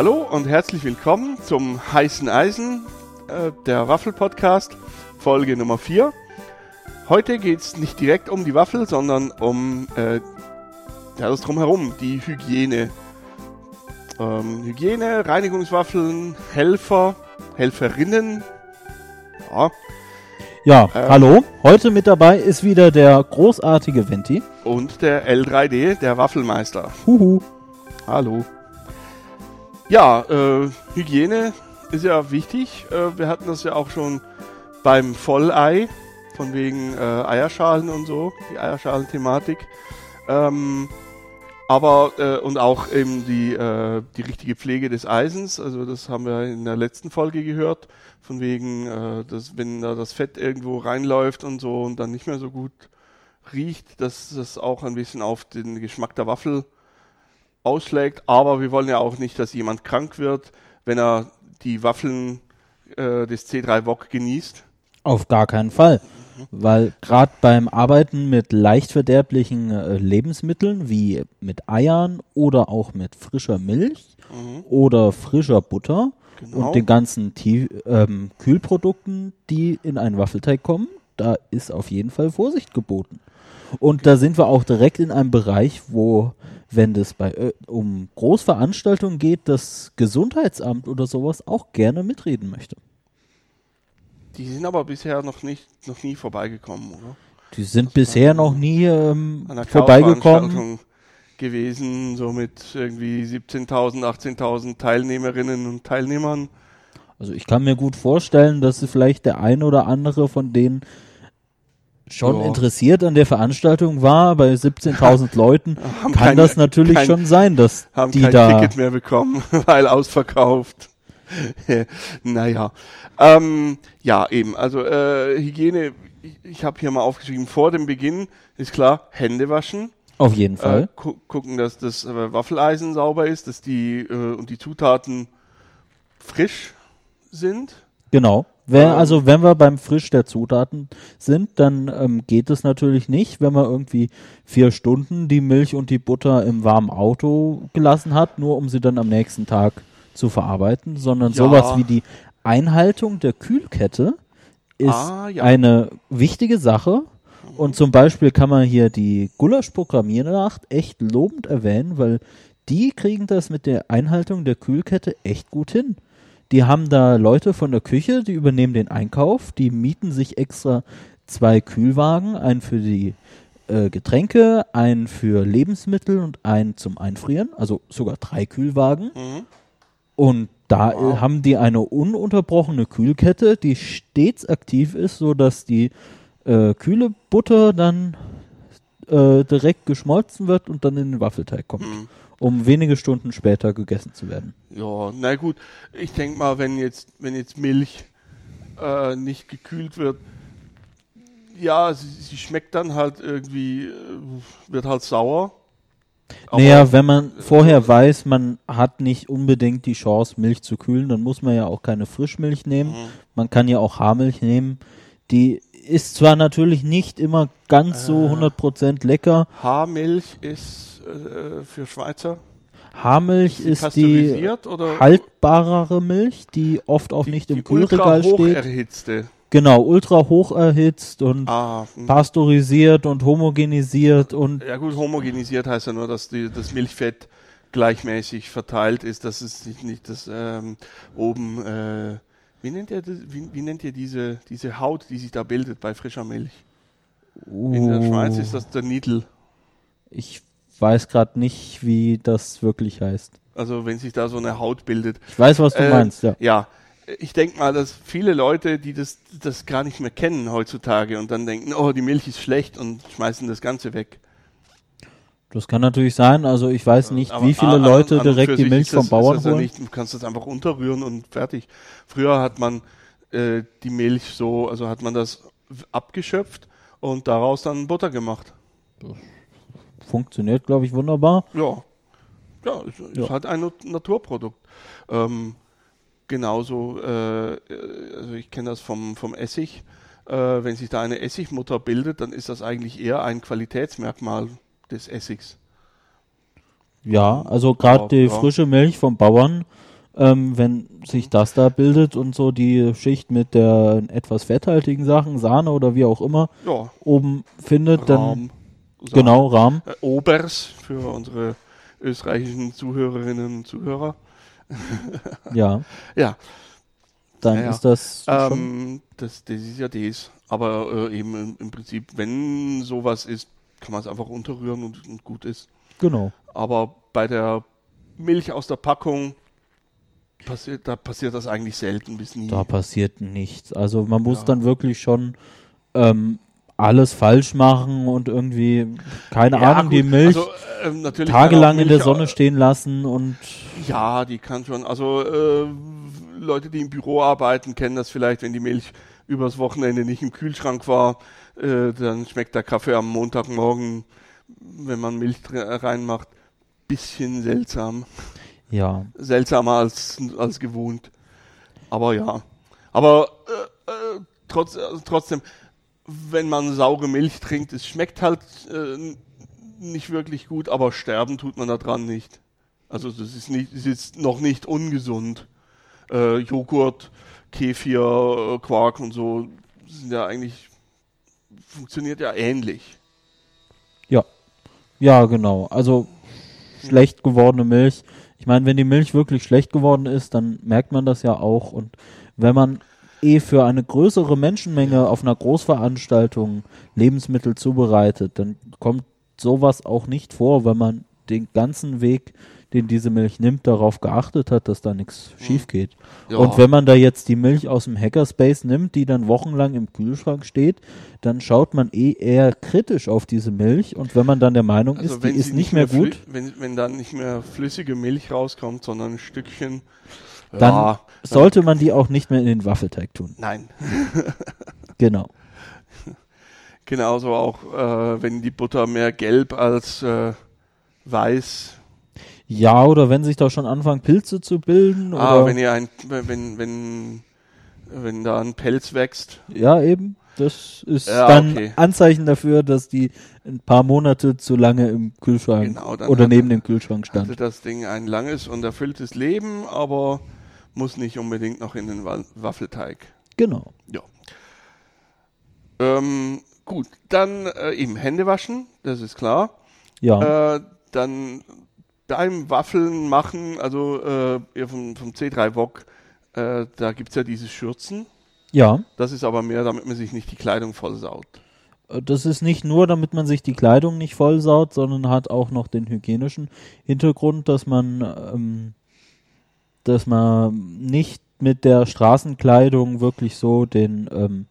Hallo und herzlich willkommen zum Heißen Eisen, äh, der Waffel-Podcast, Folge Nummer 4. Heute geht es nicht direkt um die Waffel, sondern um äh, ja, das Drumherum, die Hygiene. Ähm, Hygiene, Reinigungswaffeln, Helfer, Helferinnen. Ja, ja ähm, hallo. Heute mit dabei ist wieder der großartige Venti. Und der L3D, der Waffelmeister. Huhu. Hallo. Ja, äh, Hygiene ist ja wichtig. Äh, wir hatten das ja auch schon beim Vollei, von wegen äh, Eierschalen und so, die Eierschalen-Thematik. Ähm, aber äh, und auch eben die, äh, die richtige Pflege des Eisens, also das haben wir in der letzten Folge gehört, von wegen, äh, dass wenn da das Fett irgendwo reinläuft und so und dann nicht mehr so gut riecht, dass das auch ein bisschen auf den Geschmack der Waffel ausschlägt. Aber wir wollen ja auch nicht, dass jemand krank wird, wenn er die Waffeln äh, des C3 Wok genießt. Auf gar keinen Fall. Weil gerade beim Arbeiten mit leicht verderblichen äh, Lebensmitteln wie mit Eiern oder auch mit frischer Milch mhm. oder frischer Butter genau. und den ganzen Tie ähm, Kühlprodukten, die in einen Waffelteig kommen, da ist auf jeden Fall Vorsicht geboten. Und da sind wir auch direkt in einem Bereich, wo wenn es bei um Großveranstaltungen geht, das Gesundheitsamt oder sowas auch gerne mitreden möchte. Die sind aber bisher noch nicht, noch nie vorbeigekommen, oder? Die sind das bisher noch nie ähm, vorbeigekommen gewesen, so mit irgendwie 17.000, 18.000 Teilnehmerinnen und Teilnehmern. Also ich kann mir gut vorstellen, dass vielleicht der eine oder andere von denen schon ja. interessiert an der Veranstaltung war, bei 17.000 Leuten, kann kein, das natürlich kein, schon sein, dass haben die kein da Ticket mehr bekommen, weil ausverkauft. naja, ähm, ja eben, also äh, Hygiene, ich, ich habe hier mal aufgeschrieben, vor dem Beginn ist klar, Hände waschen. Auf jeden Fall. Äh, gu gucken, dass das äh, Waffeleisen sauber ist, dass die äh, und die Zutaten frisch sind. Genau. Wenn, ähm. also wenn wir beim Frisch der Zutaten sind, dann ähm, geht es natürlich nicht, wenn man irgendwie vier Stunden die Milch und die Butter im warmen Auto gelassen hat, nur um sie dann am nächsten Tag zu verarbeiten, sondern ja. sowas wie die Einhaltung der Kühlkette ist ah, ja. eine wichtige Sache. Und zum Beispiel kann man hier die Gulasch-Programmiernacht echt lobend erwähnen, weil die kriegen das mit der Einhaltung der Kühlkette echt gut hin. Die haben da Leute von der Küche, die übernehmen den Einkauf, die mieten sich extra zwei Kühlwagen, einen für die äh, Getränke, einen für Lebensmittel und einen zum Einfrieren, also sogar drei Kühlwagen. Mhm. Und da wow. haben die eine ununterbrochene Kühlkette, die stets aktiv ist, sodass die äh, kühle Butter dann äh, direkt geschmolzen wird und dann in den Waffelteig kommt. Mhm um wenige Stunden später gegessen zu werden. Ja, na gut. Ich denke mal, wenn jetzt, wenn jetzt Milch äh, nicht gekühlt wird, ja, sie, sie, schmeckt dann halt irgendwie, äh, wird halt sauer. Naja, wenn man vorher weiß, man hat nicht unbedingt die Chance, Milch zu kühlen, dann muss man ja auch keine Frischmilch nehmen. Mhm. Man kann ja auch Haarmilch nehmen. Die ist zwar natürlich nicht immer ganz so 100% äh. lecker. Haarmilch ist äh, für Schweizer? Haarmilch ist, ist die haltbarere Milch, die oft auch die, nicht im Kühlregal steht. Erhitzte. Genau, ultra hoch erhitzt und ah, hm. pasteurisiert und homogenisiert und. Ja gut, homogenisiert heißt ja nur, dass die, das Milchfett gleichmäßig verteilt ist, dass es nicht, nicht das ähm, oben äh, wie nennt ihr das, wie, wie, nennt ihr diese, diese Haut, die sich da bildet bei frischer Milch? Uh. In der Schweiz ist das der Niedel. Ich weiß gerade nicht, wie das wirklich heißt. Also wenn sich da so eine Haut bildet. Ich weiß, was du äh, meinst, ja. Ja, ich denke mal, dass viele Leute, die das, das gar nicht mehr kennen heutzutage und dann denken, oh, die Milch ist schlecht und schmeißen das Ganze weg. Das kann natürlich sein. Also ich weiß nicht, Aber wie viele an, Leute an, an direkt die Milch vom Bauern holen. Ja nicht, du kannst das einfach unterrühren und fertig. Früher hat man äh, die Milch so, also hat man das abgeschöpft und daraus dann Butter gemacht. Das funktioniert, glaube ich, wunderbar. Ja, ja, es ist ja. halt ein Naturprodukt. Ähm, genauso, äh, also ich kenne das vom, vom Essig. Äh, wenn sich da eine Essigmutter bildet, dann ist das eigentlich eher ein Qualitätsmerkmal des Essigs. Ja, also gerade die ja. frische Milch vom Bauern Ähm, wenn sich das da bildet und so die Schicht mit der etwas fetthaltigen Sachen, Sahne oder wie auch immer, Ja, oben findet, dann Rahm. Sahne. genau Rahm. Äh, Obers für unsere österreichischen Zuhörerinnen und Zuhörer. Ja, Ja, dann Ja, ja. ist das ähm, das, das ist ja das. Aber äh, eben im, im Prinzip, wenn sowas ist, kann man es einfach unterrühren und, und gut ist. Genau. Aber bei der Milch aus der Packung passiert, da passiert das eigentlich selten bis nie. Da passiert nichts. Also man muss Ja. dann wirklich schon ähm, alles falsch machen und irgendwie, keine Ja, Ahnung, gut, die Milch also, kann tagelang auch in der Milch, Sonne äh, stehen lassen und Ja, die kann schon. Also äh, Leute, die im Büro arbeiten, kennen das vielleicht, wenn die Milch übers Wochenende nicht im Kühlschrank war, äh, dann schmeckt der Kaffee am Montagmorgen, wenn man Milch reinmacht, bisschen seltsam. ja, Seltsamer als, als gewohnt. Aber ja. Aber äh, äh, trotz, also trotzdem, wenn man saure Milch trinkt, es schmeckt halt äh, nicht wirklich gut, aber sterben tut man da dran nicht. Also das ist nicht, das ist noch nicht ungesund. Äh, Joghurt, Kefir, äh, Quark und so sind ja eigentlich funktioniert ja ähnlich. ja, ja, genau. Also schlecht gewordene Milch. Ich meine, wenn die Milch wirklich schlecht geworden ist, dann merkt man das ja auch. Und wenn man eh für eine größere Menschenmenge auf einer Großveranstaltung Lebensmittel zubereitet, dann kommt sowas auch nicht vor, wenn man den ganzen Weg, den diese Milch nimmt, darauf geachtet hat, dass da nichts schief geht. Ja. Und wenn man da jetzt die Milch aus dem Hackerspace nimmt, die dann wochenlang im Kühlschrank steht, dann schaut man eh eher kritisch auf diese Milch. Und wenn man dann der Meinung Also ist, die ist nicht mehr gut, flü- wenn, wenn dann nicht mehr flüssige Milch rauskommt, sondern ein Stückchen, dann ja, sollte man die auch nicht mehr in den Waffelteig tun. nein. Genau. Genauso auch, äh, wenn die Butter mehr gelb als äh, weiß. Ja, oder wenn sich da schon anfangen, Pilze zu bilden. Ah, oder, wenn ihr ein, wenn, wenn, wenn da ein Pelz wächst. ja, eben. Das ist Ja, dann okay. Anzeichen dafür, dass die ein paar Monate zu lange im Kühlschrank Genau, oder neben dem Kühlschrank Hatte stand. das Ding ein langes und erfülltes Leben, aber muss nicht unbedingt noch in den Wa- Waffelteig. Genau. Ja. Ähm, gut, dann äh, eben Hände waschen, das ist klar. Ja. Äh, dann beim Waffeln machen, also äh, vom, vom C3 Wok, äh, da gibt es ja diese Schürzen. ja. Das ist aber mehr, damit man sich nicht die Kleidung vollsaut. Äh, Das ist nicht nur, damit man sich die Kleidung nicht vollsaut, sondern hat auch noch den hygienischen Hintergrund, dass man, ähm, dass man nicht mit der Straßenkleidung wirklich so den ähm,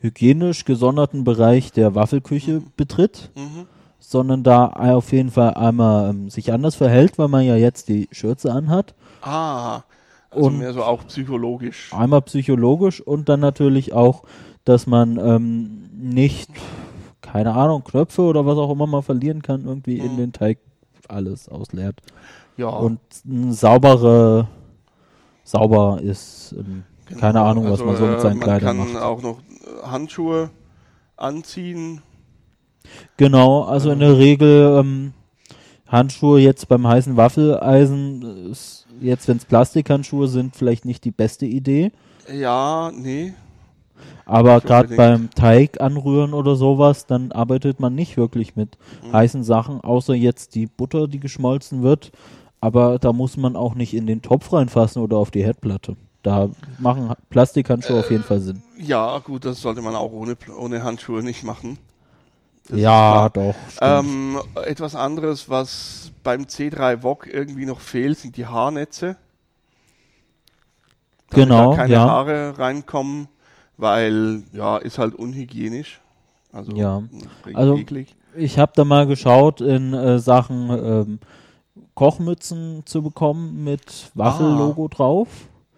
hygienisch gesonderten Bereich der Waffelküche betritt, Mhm. Sondern da auf jeden Fall einmal ähm, sich anders verhält, weil man ja jetzt die Schürze anhat. Ah, also Und- mehr so auch psychologisch. Einmal psychologisch und dann natürlich auch, dass man ähm, nicht, keine Ahnung, Knöpfe oder was auch immer man verlieren kann, irgendwie in Mhm. den Teig alles ausleert. Ja, Und ein saubere, sauber ist, ähm, genau. keine Ahnung, was Also, man so mit äh, seinen man Kleidern kann macht. auch noch äh, Handschuhe anziehen. Genau, also in der Regel ähm, Handschuhe jetzt beim heißen Waffeleisen, ist jetzt wenn es Plastikhandschuhe sind, vielleicht nicht die beste Idee. Ja, nee. Aber gerade beim Teig anrühren oder sowas, dann arbeitet man nicht wirklich mit Mhm. heißen Sachen, außer jetzt die Butter, die geschmolzen wird. Aber da muss man auch nicht in den Topf reinfassen oder auf die Herdplatte. Da machen Ha- Plastikhandschuhe auf jeden Fall Sinn. Ja, gut, das sollte man auch ohne, ohne Handschuhe nicht machen. Das Ja, doch. Ähm, etwas anderes, was beim C3 Wok irgendwie noch fehlt, sind die Haarnetze. Damit Genau, Da keine ja. Haare reinkommen, weil, ja, ist halt unhygienisch. Also, Ja. recht Also- eklig. Ich habe da mal geschaut in äh, Sachen ähm, Kochmützen zu bekommen mit Waffellogo drauf.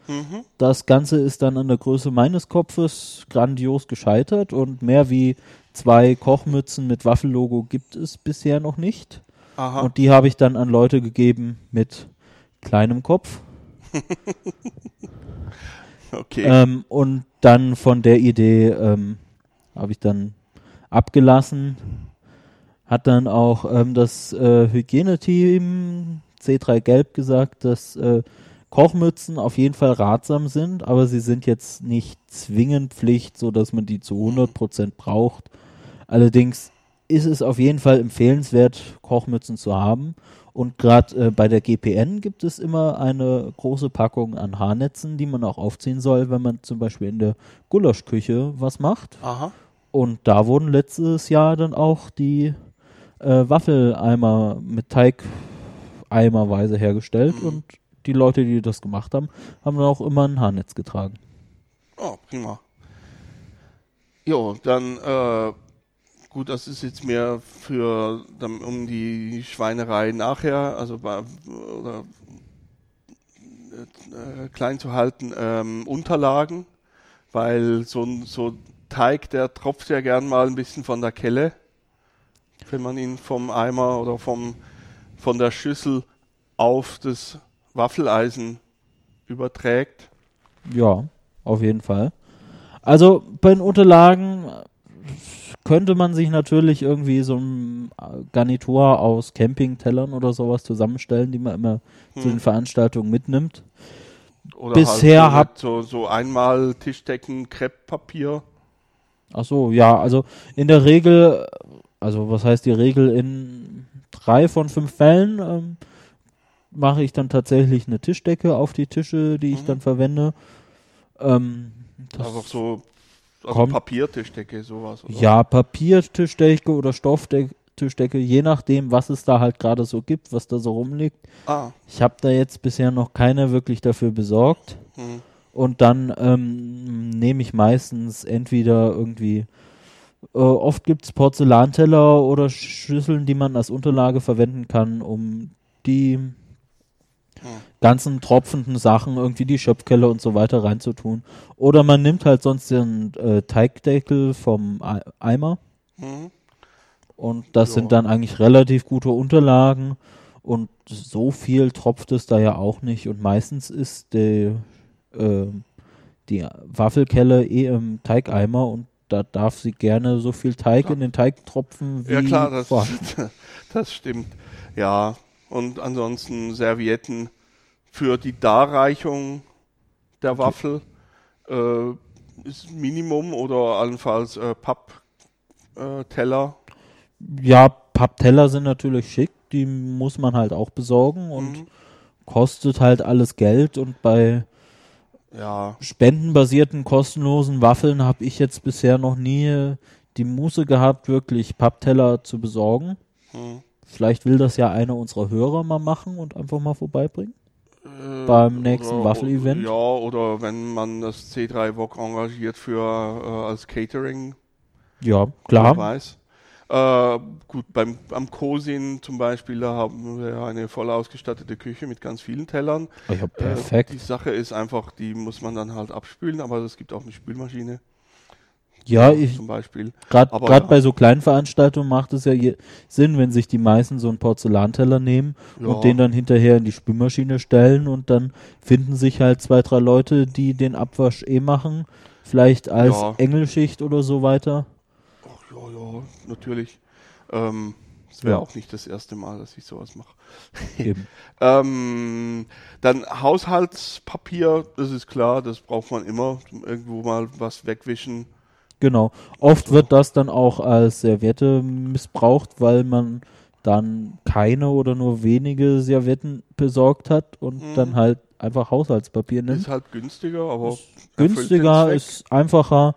Mhm. Das Ganze ist dann an der Größe meines Kopfes grandios gescheitert und mehr wie zwei Kochmützen mit Waffellogo gibt es bisher noch nicht. Aha. Und die habe ich dann an Leute gegeben mit kleinem Kopf. okay. Ähm, und dann von der Idee ähm, habe ich dann abgelassen. Hat dann auch ähm, das äh, Hygieneteam C3 Gelb gesagt, dass äh, Kochmützen auf jeden Fall ratsam sind, aber sie sind jetzt nicht zwingend Pflicht, so dass man die zu 100% braucht. Allerdings ist es auf jeden Fall empfehlenswert, Kochmützen zu haben. Und gerade äh, bei der GPN gibt es immer eine große Packung an Haarnetzen, die man auch aufziehen soll, wenn man zum Beispiel in der Gulaschküche was macht. Aha. Und da wurden letztes Jahr dann auch die äh, Waffeleimer mit Teig eimerweise hergestellt Mhm. und die Leute, die das gemacht haben, haben dann auch immer ein Haarnetz getragen. Oh, prima. Jo, dann, äh, gut, das ist jetzt mehr für, dann, um die Schweinerei nachher, also bei, oder, äh, klein zu halten, ähm, Unterlagen, weil so ein so Teig, der tropft ja gern mal ein bisschen von der Kelle, wenn man ihn vom Eimer oder vom, von der Schüssel auf das Waffeleisen überträgt. Ja, auf jeden Fall. Also bei den Unterlagen könnte man sich natürlich irgendwie so ein Garnitur aus Campingtellern oder sowas zusammenstellen, die man immer zu Hm. den Veranstaltungen mitnimmt. Oder Bisher halt so, so einmal Tischdecken, Krepppapier. Ach so, ja, also in der Regel, also was heißt die Regel, in drei von fünf Fällen ähm, mache ich dann tatsächlich eine Tischdecke auf die Tische, die ich Mhm. dann verwende. Ähm, das Einfach so also kommt- Papiertischdecke, sowas. Oder? Ja, Papiertischdecke oder Stofftischdecke, je nachdem, was es da halt gerade so gibt, was da so rumliegt. Ah, Ich habe da jetzt bisher noch keine wirklich dafür besorgt. hm. Und dann ähm, nehme ich meistens entweder irgendwie, äh, oft gibt es Porzellanteller oder Schüsseln, die man als Unterlage verwenden kann, um die ganzen tropfenden Sachen, irgendwie die Schöpfkelle und so weiter reinzutun. Oder man nimmt halt sonst den äh, Teigdeckel vom Ei- Eimer. Hm. Und das Ja. sind dann eigentlich relativ gute Unterlagen. Und so viel tropft es da ja auch nicht. Und meistens ist die, äh, die Waffelkelle eh im Teigeimer und da darf sie gerne so viel Teig Ja. in den Teig tropfen wie Ja klar, das, das stimmt. Ja, und ansonsten Servietten für die Darreichung der Waffel äh, ist Minimum oder allenfalls äh, Pappteller. Äh. Ja, Pappteller sind natürlich schick, die muss man halt auch besorgen und Mhm. kostet halt alles Geld. Und bei Ja, spendenbasierten kostenlosen Waffeln habe ich jetzt bisher noch nie die Muße gehabt, wirklich Pappteller zu besorgen. hm. Vielleicht will das ja einer unserer Hörer mal machen und einfach mal vorbeibringen. Äh, Beim nächsten oder- Waffel-Event? Ja, oder wenn man das C3 VOG engagiert für äh, als Catering, Ja, wer klar. weiß. Äh, gut, beim, am Cosin zum Beispiel, da haben wir eine voll ausgestattete Küche mit ganz vielen Tellern. Oh Ja, Äh, perfekt. die Sache ist einfach, die muss man dann halt abspülen, aber es gibt auch eine Spülmaschine Ja, ich, zum Beispiel. gerade ja. bei so kleinen Veranstaltungen macht es ja Sinn, wenn sich die meisten so einen Porzellanteller nehmen Ja. und den dann hinterher in die Spülmaschine stellen und dann finden sich halt zwei, drei Leute, die den Abwasch eh machen. Vielleicht als Ja. Engelschicht oder so weiter. Ach, ja, ja, natürlich. Ähm, es wäre Ja. auch nicht das erste Mal, dass ich sowas mache. Ähm, dann Haushaltspapier, das ist klar, das braucht man immer. Irgendwo mal was wegwischen. Genau. Oft wird das dann auch als Serviette missbraucht, weil man dann keine oder nur wenige Servietten besorgt hat und Mhm. dann halt einfach Haushaltspapier nimmt. Ist halt günstiger, aber erfüllt Günstiger, ist einfacher.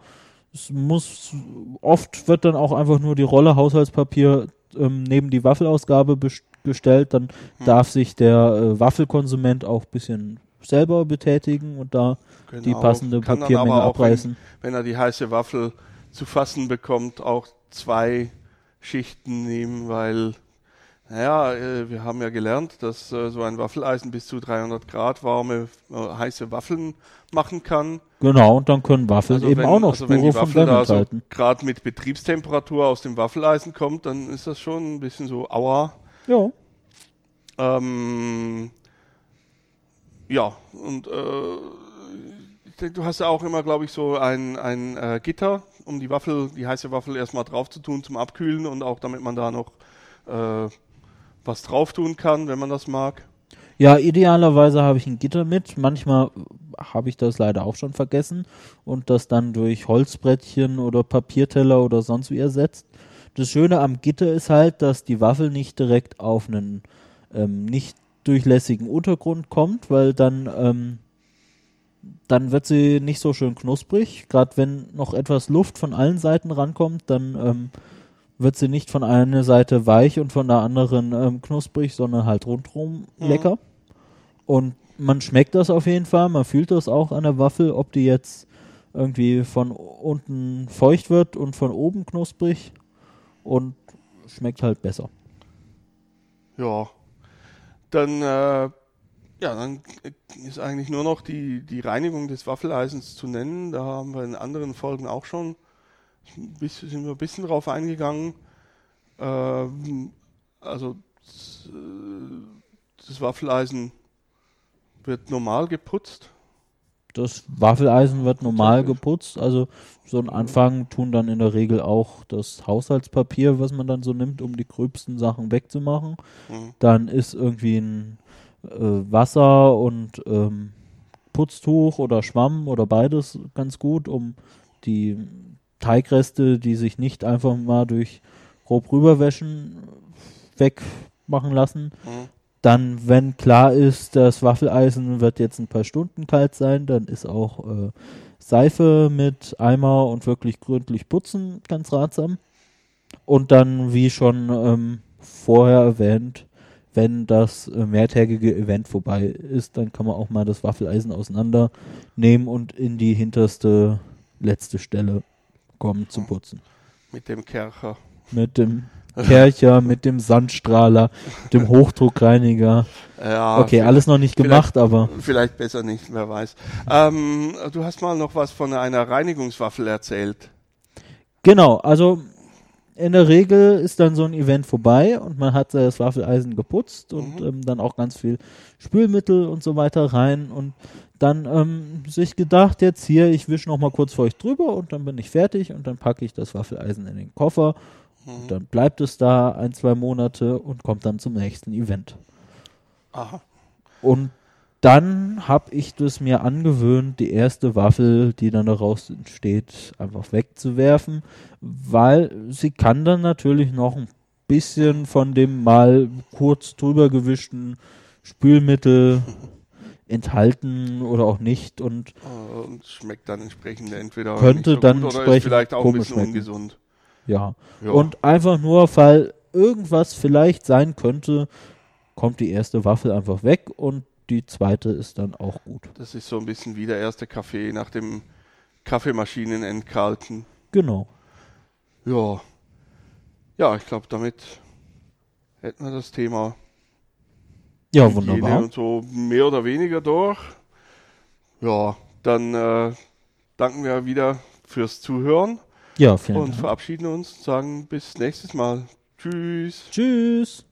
Es muss, oft wird dann auch einfach nur die Rolle Haushaltspapier ähm, neben die Waffelausgabe bes- gestellt. Dann Hm. darf sich der äh, Waffelkonsument auch ein bisschen selber betätigen und da die Genau. passende Kann dann Papiermenge aber auch, abreißen. Wenn, wenn er die heiße Waffel zu fassen bekommt, auch zwei Schichten nehmen, weil, naja, äh, wir haben ja gelernt, dass äh, so ein Waffeleisen bis zu 300 Grad warme, äh, heiße Waffeln machen kann. Genau, und dann können Waffeln Also eben wenn, auch noch also wenn Spure die von Waffel da so gerade mit Betriebstemperatur aus dem Waffeleisen kommt, dann ist das schon ein bisschen so aua. Ja. Ähm, ja, und äh, du hast ja auch immer, glaube ich, so ein, ein äh, Gitter, um die Waffel, die heiße Waffel erstmal drauf zu tun zum Abkühlen und auch damit man da noch äh, was drauf tun kann, wenn man das mag. Ja, idealerweise habe ich ein Gitter mit. Manchmal habe ich das leider auch schon vergessen und das dann durch Holzbrettchen oder Papierteller oder sonst wie ersetzt. Das Schöne am Gitter ist halt, dass die Waffel nicht direkt auf einen ähm, nicht durchlässigen Untergrund kommt, weil dann ähm, dann wird sie nicht so schön knusprig. Gerade wenn noch etwas Luft von allen Seiten rankommt, dann ähm, wird sie nicht von einer Seite weich und von der anderen ähm, knusprig, sondern halt rundherum Mhm. lecker. Und man schmeckt das auf jeden Fall. Man fühlt das auch an der Waffel, ob die jetzt irgendwie von unten feucht wird und von oben knusprig und schmeckt halt besser. Ja. Dann, äh, ja, dann ist eigentlich nur noch die, die Reinigung des Waffeleisens zu nennen. Da haben wir in anderen Folgen auch schon bisschen, sind wir ein bisschen drauf eingegangen. Ähm, also das, äh, das Waffeleisen wird normal geputzt. Das Waffeleisen wird normal geputzt. Also so ein Anfang tun dann in der Regel auch das Haushaltspapier, was man dann so nimmt, um die gröbsten Sachen wegzumachen. Mhm. Dann ist irgendwie ein äh, Wasser und ähm, Putztuch oder Schwamm oder beides ganz gut, um die Teigreste, die sich nicht einfach mal durch grob rüberwäschen, wegmachen lassen. Mhm. Dann, wenn klar ist, das Waffeleisen wird jetzt ein paar Stunden kalt sein, dann ist auch äh, Seife mit Eimer und wirklich gründlich putzen ganz ratsam. Und dann, wie schon ähm, vorher erwähnt, wenn das äh, mehrtägige Event vorbei ist, dann kann man auch mal das Waffeleisen auseinandernehmen und in die hinterste letzte Stelle kommen zu putzen. Mit dem Kercher. Mit dem Kercher, mit dem Sandstrahler, dem Hochdruckreiniger. Ja, Okay, alles noch nicht gemacht, aber Vielleicht besser nicht, wer weiß. Ähm, du hast mal noch was von einer Reinigungswaffel erzählt. genau, also in der Regel ist dann so ein Event vorbei und man hat das Waffeleisen geputzt und Mhm. ähm, dann auch ganz viel Spülmittel und so weiter rein und dann ähm, sich gedacht, jetzt hier, ich wische noch mal kurz feucht drüber und dann bin ich fertig und dann packe ich das Waffeleisen in den Koffer Mhm. dann bleibt es da ein, zwei Monate und kommt dann zum nächsten Event. Aha. Und dann habe ich das mir angewöhnt, die erste Waffel, die dann daraus entsteht, einfach wegzuwerfen, weil sie kann dann natürlich noch ein bisschen von dem mal kurz drüber gewischten Spülmittel enthalten oder auch nicht und Und schmeckt dann entsprechend entweder Könnte so dann gut oder ist vielleicht auch ein bisschen schmecken. ungesund. Ja. Ja. Und einfach nur, weil irgendwas vielleicht sein könnte, kommt die erste Waffel einfach weg und die zweite ist dann auch gut. das ist so ein bisschen wie der erste Kaffee nach dem Kaffeemaschinen entkalken. Genau. Ja. Ja, ich glaube, damit hätten wir das Thema Ja, Hygiene wunderbar. und so mehr oder weniger durch. Ja, dann äh, danken wir wieder fürs Zuhören Ja, vielen und Dank. verabschieden uns, sagen bis nächstes Mal. Tschüss. Tschüss.